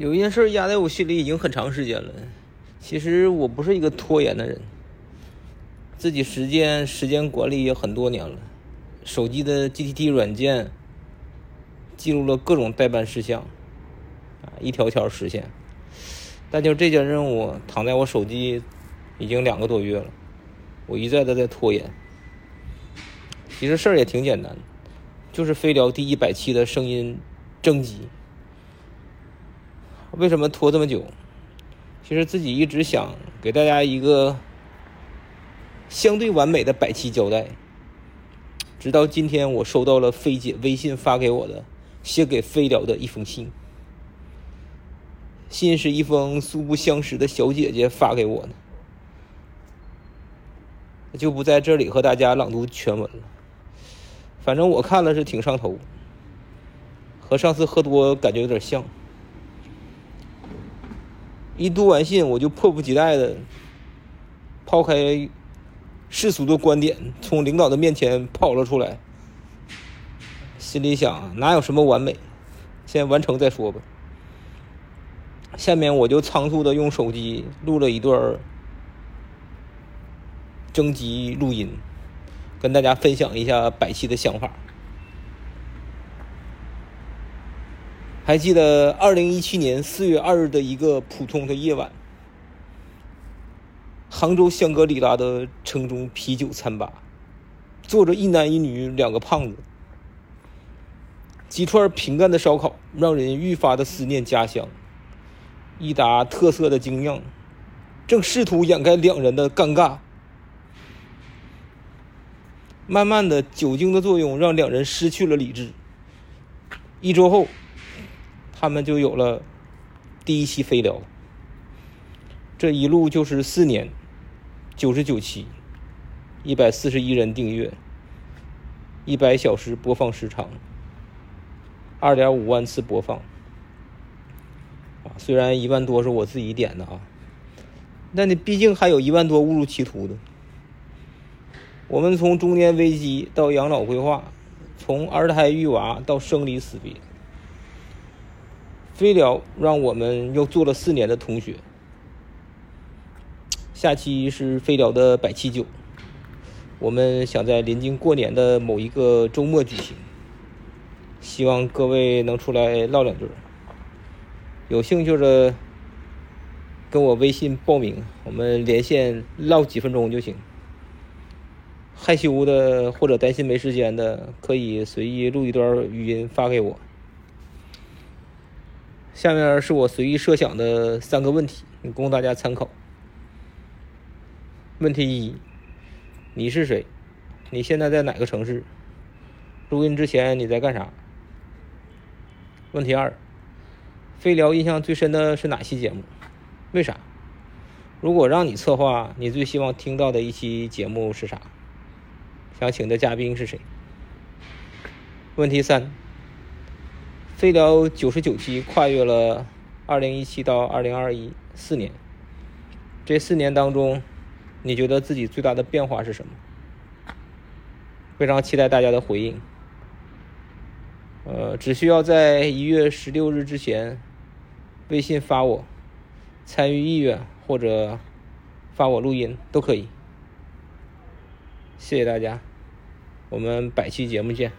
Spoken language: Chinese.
有一件事压在我心里已经很长时间了。其实我不是一个拖延的人，自己时间时间管理也很多年了。手机的 GTT 软件记录了各种代办事项，啊，一条条实现。但就这件任务躺在我手机已经两个多月了，我一再的在拖延。其实事儿也挺简单，就是飞聊第一百期的声音征集。为什么拖这么久？其实自己一直想给大家一个相对完美的百期交代，直到今天我收到了飞姐微信发给我的写给飞聊的一封信。信是一封素不相识的小姐姐发给我的，就不在这里和大家朗读全文了。反正我看了是挺上头，和上次喝多感觉有点像。一读完信，我就迫不及待的抛开世俗的观点，从领导的面前跑了出来。心里想，哪有什么完美，先完成再说吧。下面我就仓促的用手机录了一段征集录音，跟大家分享一下百期的想法。还记得二零一七年四月二日的一个普通的夜晚，杭州香格里拉的城中啤酒餐吧，坐着一男一女两个胖子，几串平干的烧烤让人愈发的思念家乡，一打特色的精酿，正试图掩盖两人的尴尬。慢慢的，酒精的作用让两人失去了理智。一周后。他们就有了第一期飞聊，这一路就是四年，九十九期，一百四十一人订阅，一百小时播放时长，二点五万次播放。啊，虽然一万多是我自己点的啊，但你毕竟还有一万多误入歧途的。我们从中年危机到养老规划，从二胎育娃到生离死别。飞聊让我们又做了四年的同学。下期是飞聊的百期酒，我们想在临近过年的某一个周末举行，希望各位能出来唠两句。有兴趣的跟我微信报名，我们连线唠几分钟就行。害羞的或者担心没时间的，可以随意录一段语音发给我。下面是我随意设想的三个问题，供大家参考。问题一：你是谁？你现在在哪个城市？录音之前你在干啥？问题二：飞聊印象最深的是哪期节目？为啥？如果让你策划，你最希望听到的一期节目是啥？想请的嘉宾是谁？问题三。飞聊九十九期跨越了二零一七到二零二一四年，这四年当中，你觉得自己最大的变化是什么？非常期待大家的回应。呃，只需要在一月十六日之前微信发我参与意愿，或者发我录音都可以。谢谢大家，我们百期节目见。